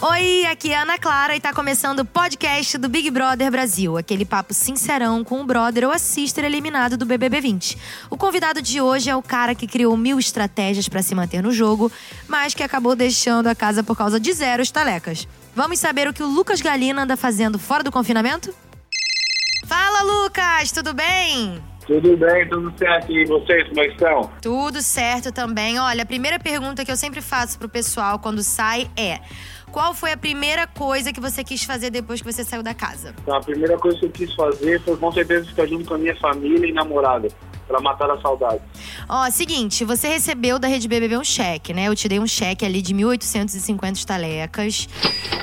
Oi, aqui é Ana Clara e tá começando o podcast do Big Brother Brasil, aquele papo sincerão com o brother ou a sister eliminado do BBB 20. O convidado de hoje é o cara que criou mil estratégias para se manter no jogo, mas que acabou deixando a casa por causa de zero estalecas. Vamos saber o que o Lucas Galina anda fazendo fora do confinamento? Fala, Lucas, tudo bem? Tudo bem, tudo certo. E vocês, como é estão? Tudo certo também. Olha, a primeira pergunta que eu sempre faço pro pessoal quando sai é: qual foi a primeira coisa que você quis fazer depois que você saiu da casa? Então, a primeira coisa que eu quis fazer foi com certeza ficar junto com a minha família e namorada. Pra matar a saudade. Ó, seguinte, você recebeu da Rede BBB um cheque, né? Eu te dei um cheque ali de 1.850 estalecas.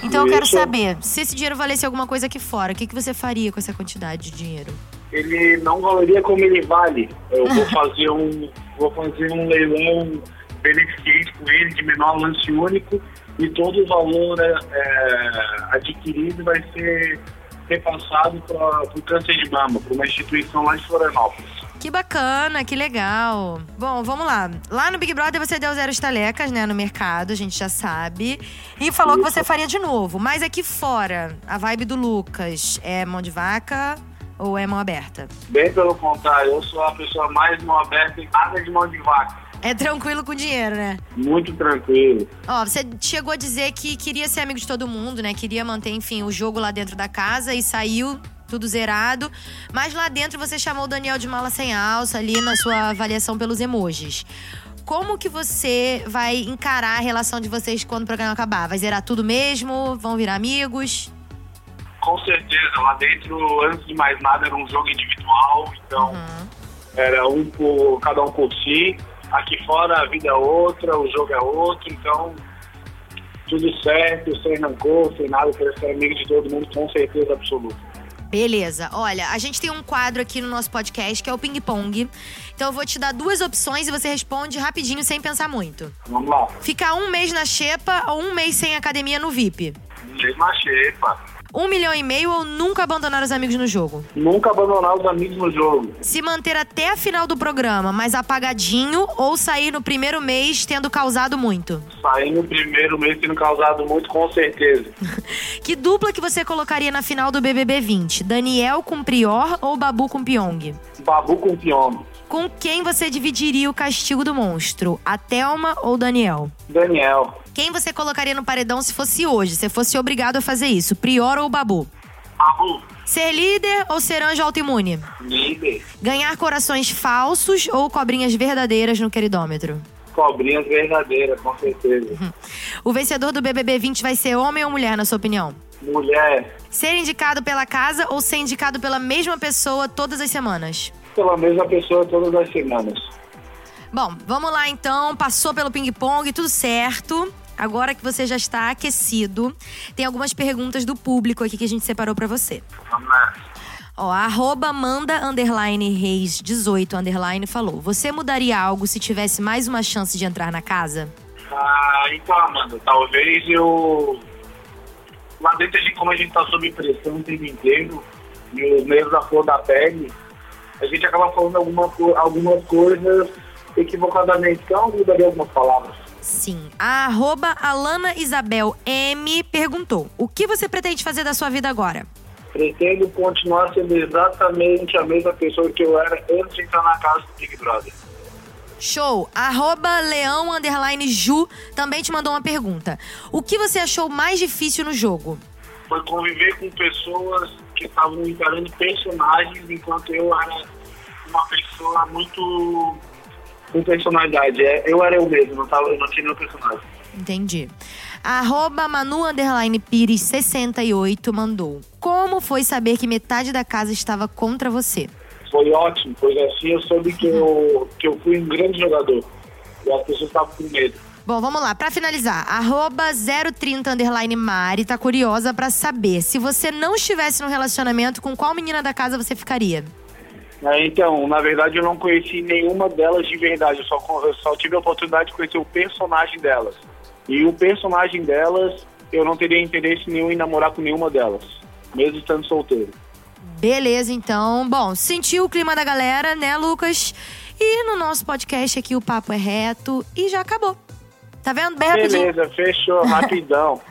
Então eu quero Isso. saber, se esse dinheiro valesse alguma coisa aqui fora, o que, que você faria com essa quantidade de dinheiro? Ele não valeria como ele vale. Eu vou fazer um, vou fazer um leilão beneficente com ele de menor lance único e todo o valor é, é, adquirido vai ser repassado para o câncer de mama, para uma instituição lá de Florianópolis. Que bacana, que legal. Bom, vamos lá. Lá no Big Brother você deu zero estalecas, né, no mercado, a gente já sabe. E falou que você faria de novo. Mas aqui fora, a vibe do Lucas é mão de vaca ou é mão aberta? Bem pelo contrário, eu sou a pessoa mais mão aberta e nada de mão de vaca. É tranquilo com dinheiro, né? Muito tranquilo. Ó, você chegou a dizer que queria ser amigo de todo mundo, né? Queria manter, enfim, o jogo lá dentro da casa e saiu tudo zerado. Mas lá dentro você chamou o Daniel de mala sem alça ali na sua avaliação pelos emojis. Como que você vai encarar a relação de vocês quando o programa acabar? Vai zerar tudo mesmo? Vão virar amigos? Com certeza, lá dentro, antes de mais nada, era um jogo individual, então Uhum. era um por cada um por si. Aqui fora a vida é outra, o jogo é outro, então tudo certo, sem rancor, sem nada, quero ser amigo de todo mundo, com certeza absoluta. Beleza. Olha, a gente tem um quadro aqui no nosso podcast que é o Ping Pong. Então eu vou te dar duas opções e você responde rapidinho sem pensar muito. Vamos lá, Ficar um mês na xepa ou um mês sem academia no VIP? mesma xepa. Um milhão e meio ou nunca abandonar os amigos no jogo? Nunca abandonar os amigos no jogo. Se manter até a final do programa, mas apagadinho ou sair no primeiro mês tendo causado muito? Sair no primeiro mês tendo causado muito, com certeza. Que dupla que você colocaria na final do BBB 20? Daniel com Prior ou Babu com Pyong? Babu com pione. Com quem você dividiria o castigo do monstro? A Thelma ou Daniel? Daniel, Quem você colocaria no paredão se fosse hoje? Se fosse obrigado a fazer isso? Prior ou Babu? Babu, Ser líder ou ser anjo autoimune? líder. Ganhar corações falsos ou cobrinhas verdadeiras no queridômetro? Cobrinhas verdadeiras, com certeza. O vencedor do BBB 20 vai ser homem ou mulher, na sua opinião? Mulher, Ser indicado pela casa ou ser indicado pela mesma pessoa todas as semanas? pela mesma pessoa todas as semanas. Bom, vamos lá então. Passou pelo ping-pong, tudo certo. Agora que você já está aquecido, tem algumas perguntas do público aqui que a gente separou pra você. Vamos lá. Ó, arroba Manda underline Reis 18 underline falou: Você mudaria algo se tivesse mais uma chance de entrar na casa? Ah, então, Amanda, talvez eu. Lá dentro, gente, como a gente tá sob pressão o tempo inteiro, e os nervos da flor da pele, a gente acaba falando alguma, algumas coisas equivocadamente. Então, eu mudaria algumas palavras. Sim. A arroba Alana Isabel M perguntou: O que você pretende fazer da sua vida agora? Pretendo continuar sendo exatamente a mesma pessoa que eu era antes de entrar na casa do Big Brother. Show! Arroba Leão underline Ju também te mandou uma pergunta. O que você achou mais difícil no jogo? Foi conviver com pessoas que estavam encarando personagens enquanto eu era uma pessoa muito com personalidade. É, Eu era eu mesmo, não, tava, eu não tinha nenhum personagem. Entendi. Arroba Manu underline Pires 68 mandou. Como foi saber que metade da casa estava contra você? Foi ótimo, pois assim eu soube que eu, que eu fui um grande jogador. E as pessoas estavam com medo. Bom, vamos lá. Pra finalizar, arroba 030 underline Mari tá curiosa pra saber se você não estivesse num relacionamento, com qual menina da casa você ficaria? É, Então, na verdade, eu não conheci nenhuma delas de verdade. Eu só, eu só tive a oportunidade de conhecer o personagem delas. E o personagem delas, eu não teria interesse nenhum em namorar com nenhuma delas, mesmo estando solteiro. Beleza, então. Bom, sentiu o clima da galera, né, Lucas? E no nosso podcast aqui o papo é reto e já acabou. Tá vendo? Bem rapidinho. Beleza, fechou, rapidão.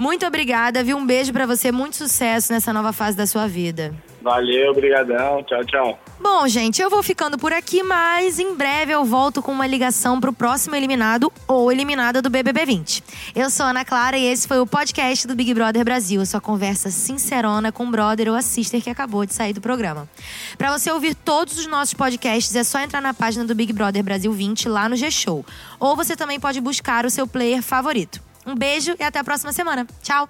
Muito obrigada, viu? Um beijo para você, muito sucesso nessa nova fase da sua vida. Valeu, obrigadão. Tchau, tchau. Bom, gente, eu vou ficando por aqui, mas em breve eu volto com uma ligação pro próximo eliminado ou eliminada do BBB 20. Eu sou Ana Clara e esse foi o podcast do Big Brother Brasil, a sua conversa sincerona com o brother ou a sister que acabou de sair do programa. Para você ouvir todos os nossos podcasts, é só entrar na página do Big Brother Brasil 20 lá no G-Show. Ou você também pode buscar o seu player favorito. Um beijo e até a próxima semana. Tchau!